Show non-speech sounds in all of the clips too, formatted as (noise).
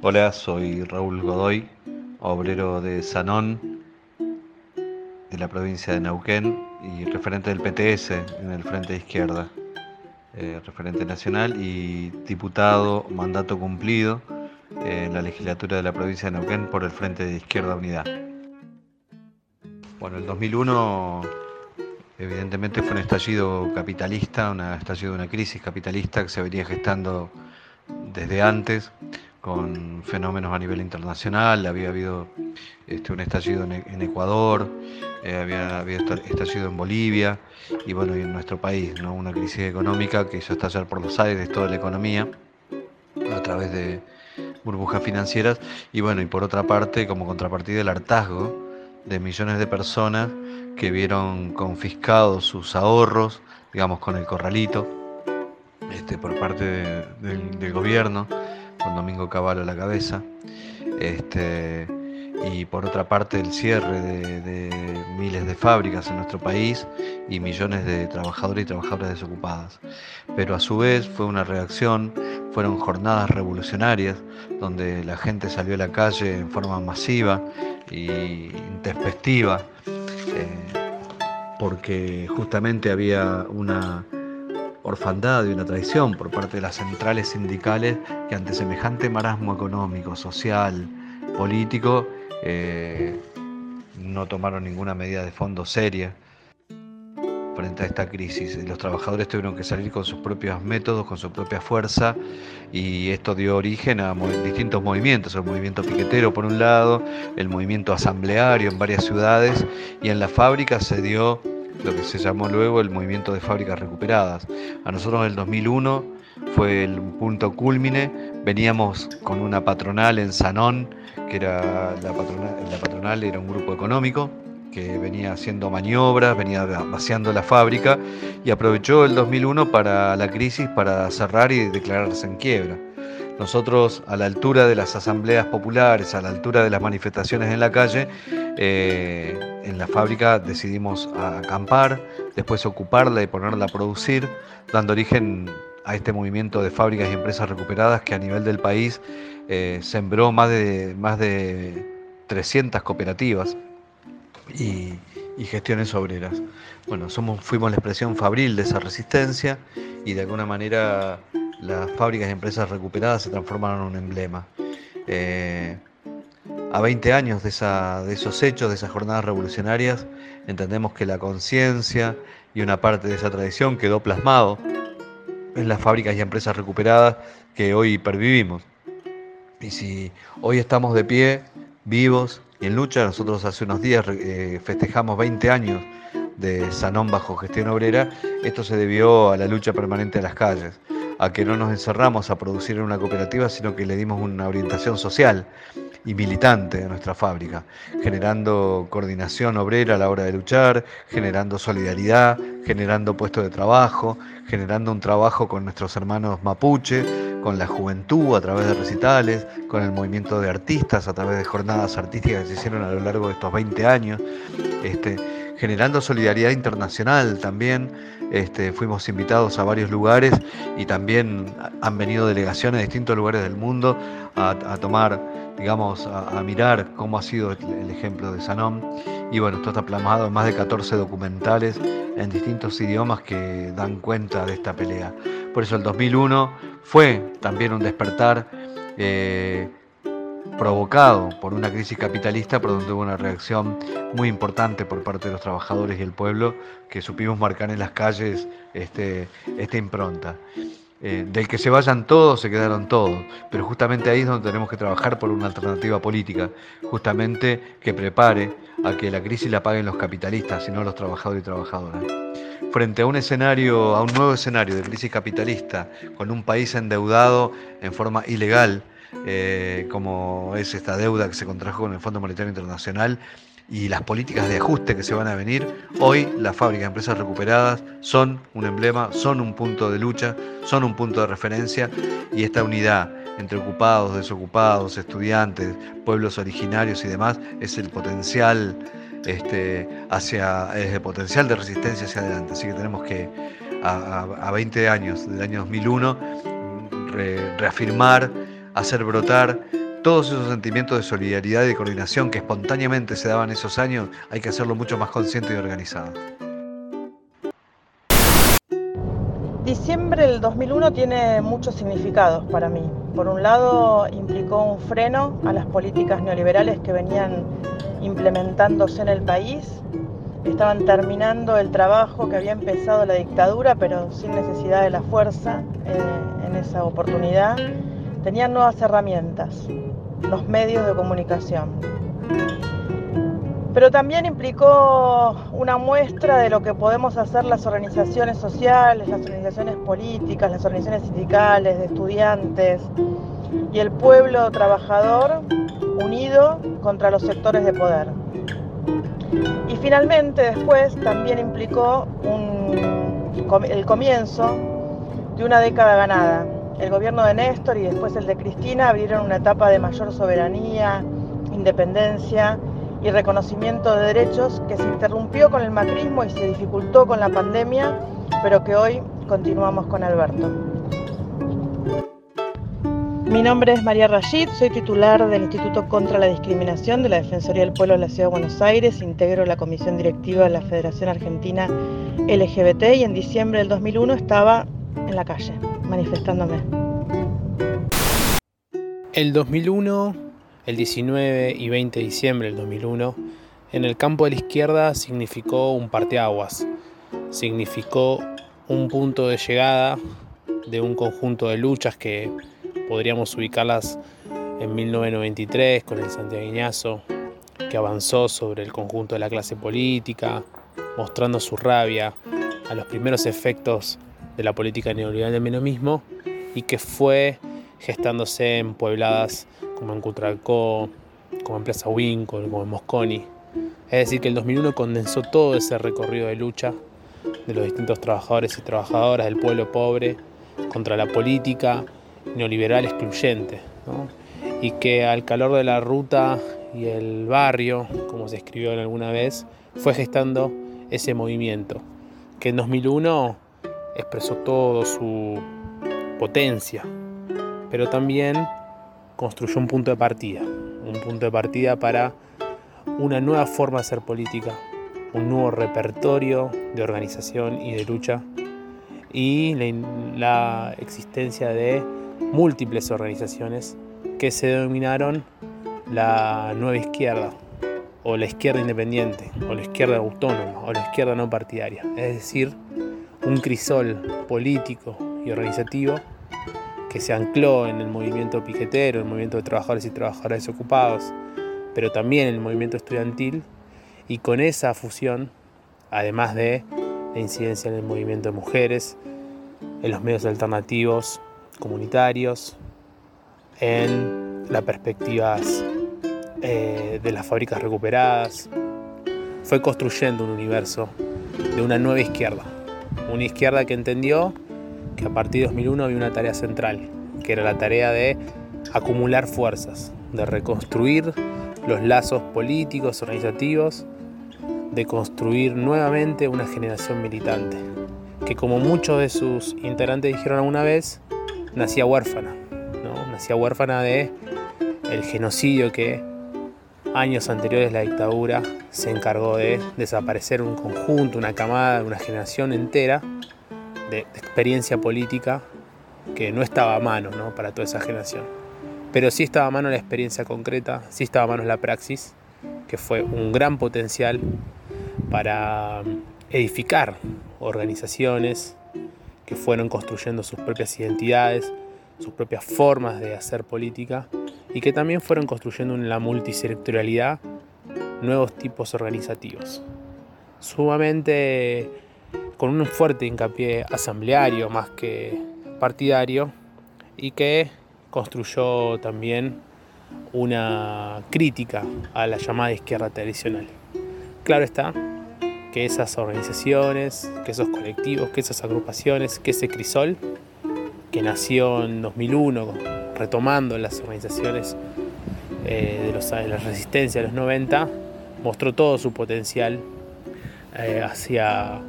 Hola, soy Raúl Godoy, obrero de Sanón, de la provincia de Neuquén y referente del PTS en el Frente de Izquierda, eh, referente nacional y diputado, mandato cumplido en la legislatura de la provincia de Neuquén por el Frente de Izquierda Unidad. Bueno, el 2001 evidentemente fue un estallido capitalista, un estallido de una crisis capitalista que se venía gestando desde antes con fenómenos a nivel internacional, había habido este, un estallido en, Ecuador, eh, había habido estallido en Bolivia y bueno, y en nuestro país, ¿no? una crisis económica que hizo estallar por los aires toda la economía a través de burbujas financieras. Y bueno, y por otra parte, como contrapartida el hartazgo de millones de personas que vieron confiscados sus ahorros, digamos, con el corralito, este, por parte del gobierno Domingo Cavallo a la cabeza. Este, y por otra parte el cierre de, miles de fábricas en nuestro país y millones de trabajadores y trabajadoras desocupadas. Pero a su vez fue una reacción, fueron jornadas revolucionarias donde la gente salió a la calle en forma masiva e intempestiva, eh, porque justamente había una orfandad y una traición por parte de las centrales sindicales que ante semejante marasmo económico, social, político, eh, no tomaron ninguna medida de fondo seria frente a esta crisis. Los trabajadores tuvieron que salir con sus propios métodos, con su propia fuerza, y esto dio origen a distintos movimientos, el movimiento piquetero por un lado, el movimiento asambleario en varias ciudades, y en la fábrica se dio lo que se llamó luego el movimiento de fábricas recuperadas. A nosotros en el 2001 fue el punto culmine, veníamos con una patronal en Sanón, que era la patronal, la patronal era un grupo económico que venía haciendo maniobras, venía vaciando la fábrica y aprovechó el 2001 para la crisis para cerrar y declararse en quiebra. Nosotros, a la altura de las asambleas populares, a la altura de las manifestaciones en la calle, eh, en la fábrica decidimos acampar, después ocuparla y ponerla a producir, dando origen a este movimiento de fábricas y empresas recuperadas que a nivel del país eh, sembró más de, más de 300 cooperativas y, gestiones obreras. Bueno, fuimos la expresión fabril de esa resistencia y de alguna manera las fábricas y empresas recuperadas se transformaron en un emblema. Eh, a 20 años de, esos hechos, de esas jornadas revolucionarias, entendemos que la conciencia y una parte de esa tradición quedó plasmado en las fábricas y empresas recuperadas que hoy pervivimos. Y si hoy estamos de pie, vivos y en lucha, nosotros hace unos días eh, festejamos 20 años de Sanón bajo gestión obrera, esto se debió a la lucha permanente de las calles a que no nos encerramos a producir en una cooperativa, sino que le dimos una orientación social y militante a nuestra fábrica, generando coordinación obrera a la hora de luchar, generando solidaridad, generando puestos de trabajo, generando un trabajo con nuestros hermanos mapuche, con la juventud a través de recitales, con el movimiento de artistas a través de jornadas artísticas que se hicieron a lo largo de estos 20 años, este, generando solidaridad internacional también este, fuimos invitados a varios lugares y también han venido delegaciones de distintos lugares del mundo a, tomar, digamos, a, mirar cómo ha sido el, ejemplo de Sanón. Y bueno, esto está plasmado en más de 14 documentales en distintos idiomas que dan cuenta de esta pelea. Por eso el 2001 fue también un despertar. Eh, provocado por una crisis capitalista, por donde hubo una reacción muy importante por parte de los trabajadores y el pueblo, que supimos marcar en las calles este, esta impronta. Eh, del que se vayan todos, se quedaron todos, pero justamente ahí es donde tenemos que trabajar por una alternativa política, justamente que prepare a que la crisis la paguen los capitalistas, y no los trabajadores y trabajadoras. Frente a un escenario, a un nuevo escenario de crisis capitalista, con un país endeudado en forma ilegal, eh, como es esta deuda que se contrajo con el Fondo Monetario Internacional y las políticas de ajuste que se van a venir, hoy las fábricas de empresas recuperadas son un emblema, son un punto de lucha, son un punto de referencia y esta unidad entre ocupados, desocupados, estudiantes, pueblos originarios y demás es el potencial este, hacia es el potencial de resistencia hacia adelante. Así que tenemos que a, 20 años del año 2001 reafirmar hacer brotar todos esos sentimientos de solidaridad y de coordinación que espontáneamente se daban esos años, hay que hacerlo mucho más consciente y organizado. Diciembre del 2001 tiene muchos significados para mí. Por un lado, implicó un freno a las políticas neoliberales que venían implementándose en el país. Estaban terminando el trabajo que había empezado la dictadura, pero sin necesidad de la fuerza eh, en esa oportunidad. Tenían nuevas herramientas, los medios de comunicación pero también implicó una muestra de lo que podemos hacer las organizaciones sociales, las organizaciones políticas, las organizaciones sindicales, de estudiantes y el pueblo trabajador unido contra los sectores de poder. Y finalmente después también implicó el comienzo de una década ganada. El gobierno de Néstor y después el de Cristina abrieron una etapa de mayor soberanía, independencia y reconocimiento de derechos que se interrumpió con el macrismo y se dificultó con la pandemia, pero que hoy continuamos con Alberto. Mi nombre es María Rashid, soy titular del Instituto contra la Discriminación de la Defensoría del Pueblo de la Ciudad de Buenos Aires, integro la comisión directiva de la Federación Argentina LGBT y en diciembre del 2001 estaba en la calle manifestándome. El 2001 el 19 y 20 de diciembre del 2001, en el campo de la izquierda significó un parteaguas, significó un punto de llegada de un conjunto de luchas que podríamos ubicarlas en 1993 con el santiagueñazo, que avanzó sobre el conjunto de la clase política, mostrando su rabia a los primeros efectos de la política neoliberal del menomismo y que fue gestándose en puebladas como en Cutralcó, como en Plaza Winkle, como en Mosconi. Es decir, que el 2001 condensó todo ese recorrido de lucha de los distintos trabajadores y trabajadoras del pueblo pobre contra la política neoliberal excluyente. Y que al calor de la ruta y el barrio, como se escribió alguna vez, fue gestando ese movimiento, que en 2001 expresó todo su potencia, pero también construyó un punto de partida, un punto de partida para una nueva forma de hacer política, un nuevo repertorio de organización y de lucha y la, existencia de múltiples organizaciones que se denominaron la nueva izquierda o la izquierda independiente o la izquierda autónoma o la izquierda no partidaria, es decir, un crisol político y organizativo que se ancló en el movimiento piquetero, el movimiento de trabajadores y trabajadoras desocupados, pero también en el movimiento estudiantil, y con esa fusión, además de la incidencia en el movimiento de mujeres, en los medios alternativos comunitarios, en las perspectivas eh, de las fábricas recuperadas, fue construyendo un universo de una nueva izquierda, una izquierda que entendió que a partir de 2001 había una tarea central, que era la tarea de acumular fuerzas, de reconstruir los lazos políticos, organizativos, de construir nuevamente una generación militante, que como muchos de sus integrantes dijeron alguna vez, nacía huérfana, ¿no? nacía huérfana de el genocidio que años anteriores la dictadura se encargó de desaparecer un conjunto, una camada, una generación entera de, experiencia política que no estaba a mano ¿no? para toda esa generación. Pero sí estaba a mano la experiencia concreta, sí estaba a mano la praxis, que fue un gran potencial para um, edificar organizaciones que fueron construyendo sus propias identidades, sus propias formas de hacer política y que también fueron construyendo en la multisectorialidad nuevos tipos organizativos. Sumamente con un fuerte hincapié asambleario más que partidario y que construyó también una crítica a la llamada izquierda tradicional. Claro está que esas organizaciones, que esos colectivos, que esas agrupaciones, que ese crisol, que nació en 2001 retomando las organizaciones eh, de, los, de la resistencia de los 90, mostró todo su potencial eh, hacia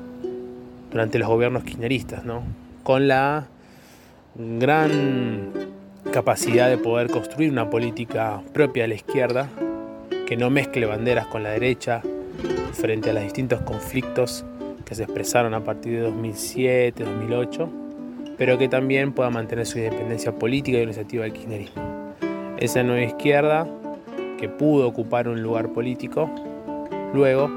durante los gobiernos kirchneristas, ¿no? con la gran capacidad de poder construir una política propia de la izquierda que no mezcle banderas con la derecha frente a los distintos conflictos que se expresaron a partir de 2007, 2008, pero que también pueda mantener su independencia política y organizativa del kirchnerismo. Esa nueva izquierda que pudo ocupar un lugar político, luego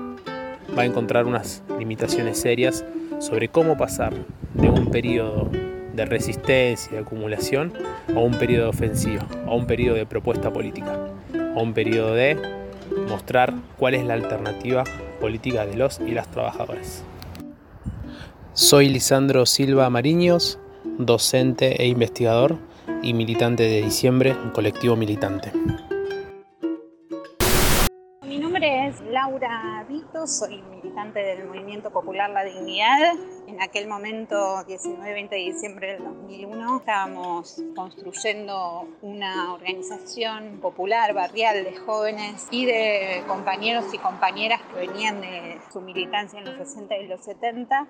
va a encontrar unas limitaciones serias sobre cómo pasar de un periodo de resistencia y de acumulación a un periodo ofensivo, a un periodo de propuesta política, a un periodo de mostrar cuál es la alternativa política de los y las trabajadores. Soy Lisandro Silva Mariños, docente e investigador y militante de diciembre en Colectivo Militante. Mi nombre es Laura Vito, soy militante del Movimiento Popular La Dignidad. En aquel momento, 19-20 de diciembre del 2001, estábamos construyendo una organización popular, barrial de jóvenes y de compañeros y compañeras que venían de su militancia en los 60 y los 70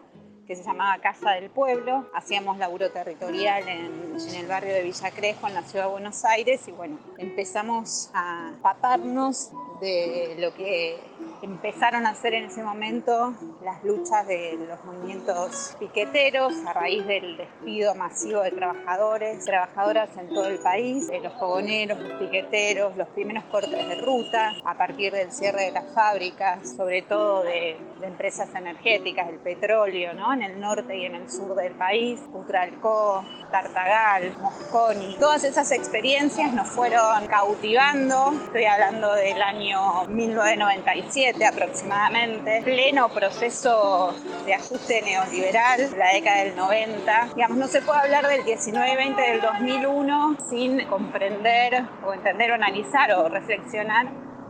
que se llamaba Casa del Pueblo. Hacíamos laburo territorial en, en, el barrio de Villa Crespo, en la ciudad de Buenos Aires, y bueno, empezamos a paparnos de lo que empezaron a hacer en ese momento las luchas de los movimientos piqueteros a raíz del despido masivo de trabajadores, trabajadoras en todo el país, de los fogoneros, los piqueteros, los primeros cortes de ruta, a partir del cierre de las fábricas, sobre todo de, empresas energéticas, el petróleo, ¿no? en el norte y en el sur del país, Utralcó, Tartagal, Mosconi. Todas esas experiencias nos fueron cautivando, estoy hablando del año 1997 aproximadamente, pleno proceso de ajuste neoliberal, la década del 90. Digamos, no se puede hablar del 19-20 del 2001 sin comprender o entender o analizar o reflexionar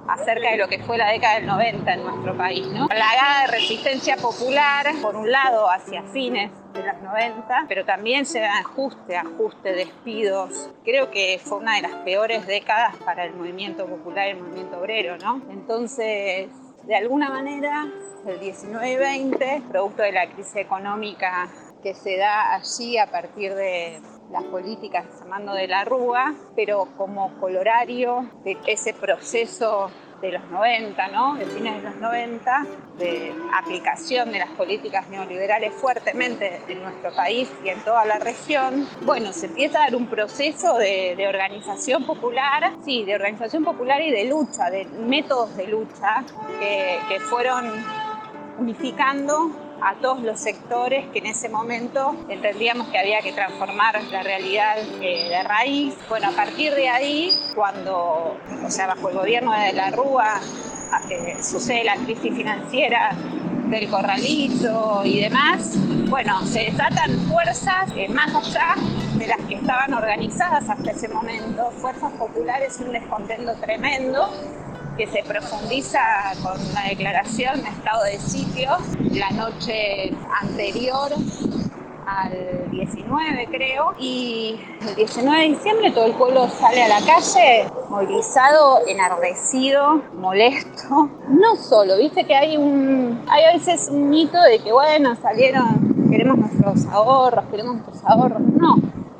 acerca de lo que fue la década del 90 en nuestro país. ¿no? Plagada de resistencia popular, por un lado hacia fines de los 90, pero también se da ajuste, ajuste, despidos. Creo que fue una de las peores décadas para el movimiento popular y el movimiento obrero, ¿no? Entonces, de alguna manera, el 19-20, producto de la crisis económica que se da allí a partir de las políticas llamando de la Rúa, pero como colorario de ese proceso de los 90, ¿no? de fines de los 90, de aplicación de las políticas neoliberales fuertemente en nuestro país y en toda la región, bueno, se empieza a dar un proceso de, organización popular, sí, de organización popular y de lucha, de métodos de lucha que fueron unificando a todos los sectores que en ese momento entendíamos que había que transformar la realidad eh, de raíz. Bueno, a partir de ahí, cuando, o sea, bajo el gobierno de la Rúa, sucede la crisis financiera del corralito y demás, bueno, se desatan fuerzas eh, más allá de las que estaban organizadas hasta ese momento, fuerzas populares, un descontento tremendo que se profundiza con una declaración de estado de sitio la noche anterior al 19 creo y el 19 de diciembre todo el pueblo sale a la calle movilizado, enardecido, molesto. No solo, viste que hay un hay a veces un mito de que bueno, salieron, queremos nuestros ahorros, queremos nuestros ahorros. No,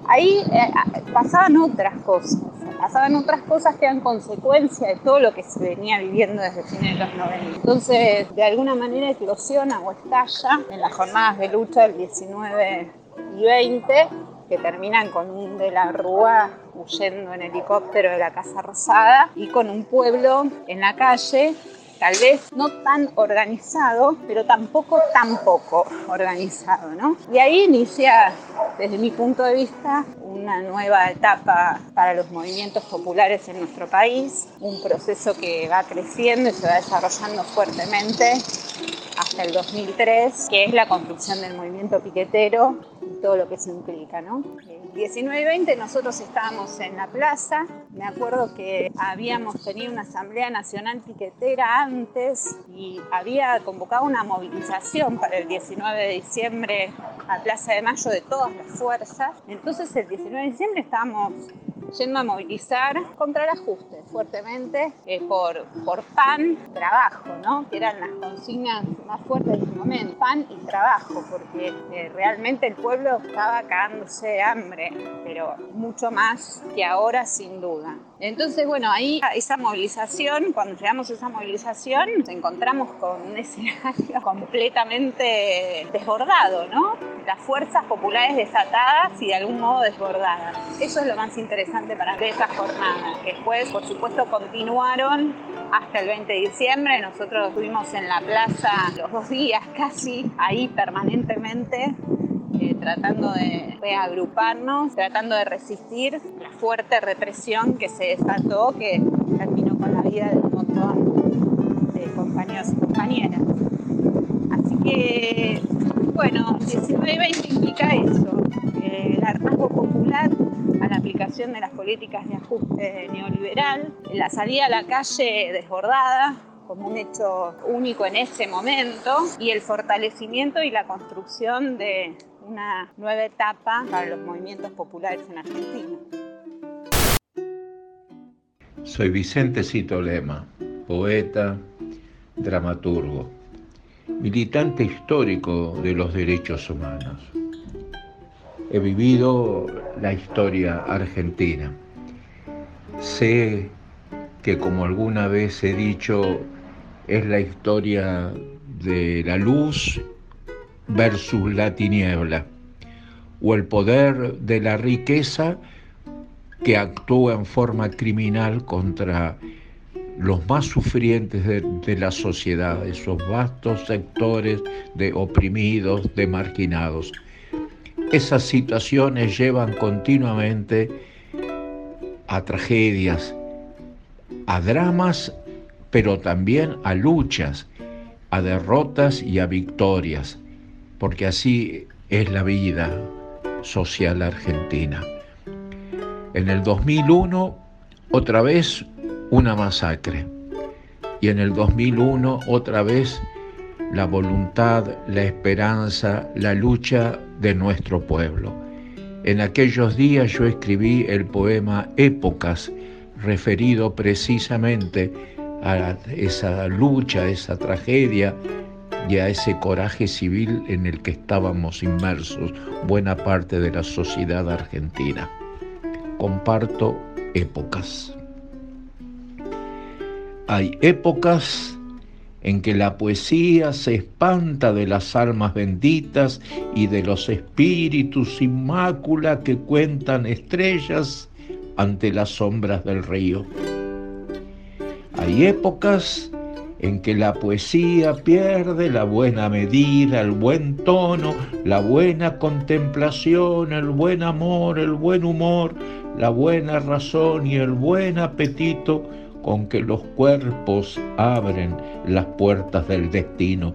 ahí eh, pasaban otras cosas pasaban otras cosas que eran consecuencia de todo lo que se venía viviendo desde fines de los 90. Entonces, de alguna manera eclosiona o estalla en las jornadas de lucha del 19 y 20, que terminan con un de la Rúa huyendo en helicóptero de la Casa Rosada y con un pueblo en la calle tal vez no tan organizado, pero tampoco tan poco organizado, ¿no? Y ahí inicia, desde mi punto de vista, una nueva etapa para los movimientos populares en nuestro país, un proceso que va creciendo y se va desarrollando fuertemente hasta el 2003, que es la construcción del movimiento piquetero y todo lo que se implica, ¿no? El 19 y 20 nosotros estábamos en la plaza, me acuerdo que habíamos tenido una asamblea nacional piquetera antes y había convocado una movilización para el 19 de diciembre a Plaza de Mayo de todas las fuerzas, entonces el 19 de diciembre estábamos yendo a movilizar contra el ajuste fuertemente eh, por, por pan, trabajo, ¿no? que eran las consignas más fuertes de ese momento, pan y trabajo, porque eh, realmente el pueblo estaba cagándose de hambre, pero mucho más que ahora sin duda. Entonces, bueno, ahí esa movilización, cuando llegamos a esa movilización, nos encontramos con un escenario (laughs) completamente desbordado, ¿no? Las fuerzas populares desatadas y de algún modo desbordadas. Eso es lo más interesante para ver esa jornada, que después, por supuesto, continuaron hasta el 20 de diciembre. Nosotros estuvimos en la plaza los dos días casi, ahí permanentemente, tratando de reagruparnos, tratando de resistir la fuerte represión que se desató, que terminó con la vida de un montón de compañeros y compañeras. Así que, bueno, 19 y 20 implica eso, el hartazgo popular a la aplicación de las políticas de ajuste neoliberal, la salida a la calle desbordada, como un hecho único en ese momento y el fortalecimiento y la construcción de una nueva etapa para los movimientos populares en Argentina. Soy Vicente Cito Lema, poeta, dramaturgo, militante histórico de los derechos humanos. He vivido la historia argentina. Sé que como alguna vez he dicho, es la historia de la luz versus la tiniebla, o el poder de la riqueza que actúa en forma criminal contra los más sufrientes de, la sociedad, esos vastos sectores de oprimidos, de marginados. Esas situaciones llevan continuamente a tragedias, a dramas, pero también a luchas, a derrotas y a victorias porque así es la vida social argentina. En el 2001, otra vez una masacre. Y en el 2001, otra vez la voluntad, la esperanza, la lucha de nuestro pueblo. En aquellos días yo escribí el poema Épocas, referido precisamente a esa lucha, a esa tragedia y a ese coraje civil en el que estábamos inmersos buena parte de la sociedad argentina. Comparto épocas. Hay épocas en que la poesía se espanta de las almas benditas y de los espíritus sin mácula que cuentan estrellas ante las sombras del río. Hay épocas en que la poesía pierde la buena medida, el buen tono, la buena contemplación, el buen amor, el buen humor, la buena razón y el buen apetito con que los cuerpos abren las puertas del destino.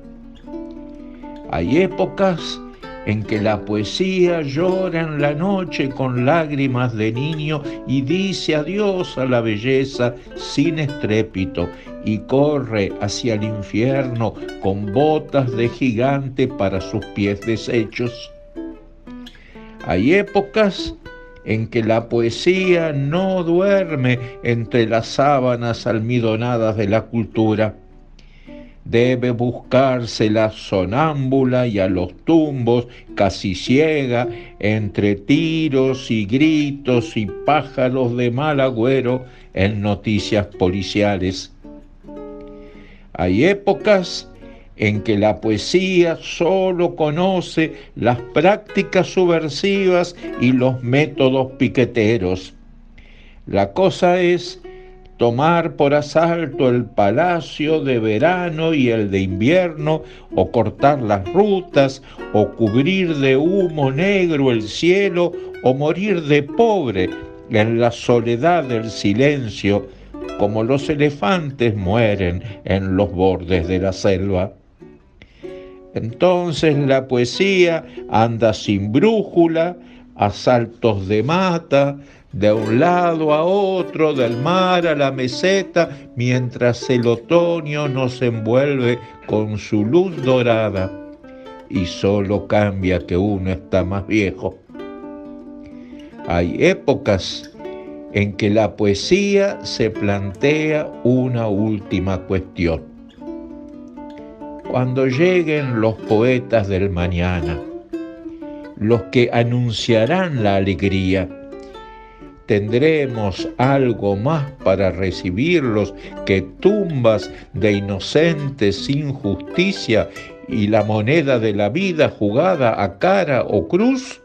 Hay épocas en que la poesía llora en la noche con lágrimas de niño y dice adiós a la belleza sin estrépito y corre hacia el infierno con botas de gigante para sus pies deshechos. Hay épocas en que la poesía no duerme entre las sábanas almidonadas de la cultura debe buscarse la sonámbula y a los tumbos casi ciega entre tiros y gritos y pájaros de mal agüero en noticias policiales. Hay épocas en que la poesía solo conoce las prácticas subversivas y los métodos piqueteros. La cosa es tomar por asalto el palacio de verano y el de invierno, o cortar las rutas, o cubrir de humo negro el cielo, o morir de pobre en la soledad del silencio, como los elefantes mueren en los bordes de la selva. Entonces la poesía anda sin brújula, a saltos de mata, de un lado a otro, del mar a la meseta, mientras el otoño nos envuelve con su luz dorada y solo cambia que uno está más viejo. Hay épocas en que la poesía se plantea una última cuestión. Cuando lleguen los poetas del mañana, los que anunciarán la alegría, tendremos algo más para recibirlos que tumbas de inocentes sin justicia y la moneda de la vida jugada a cara o cruz?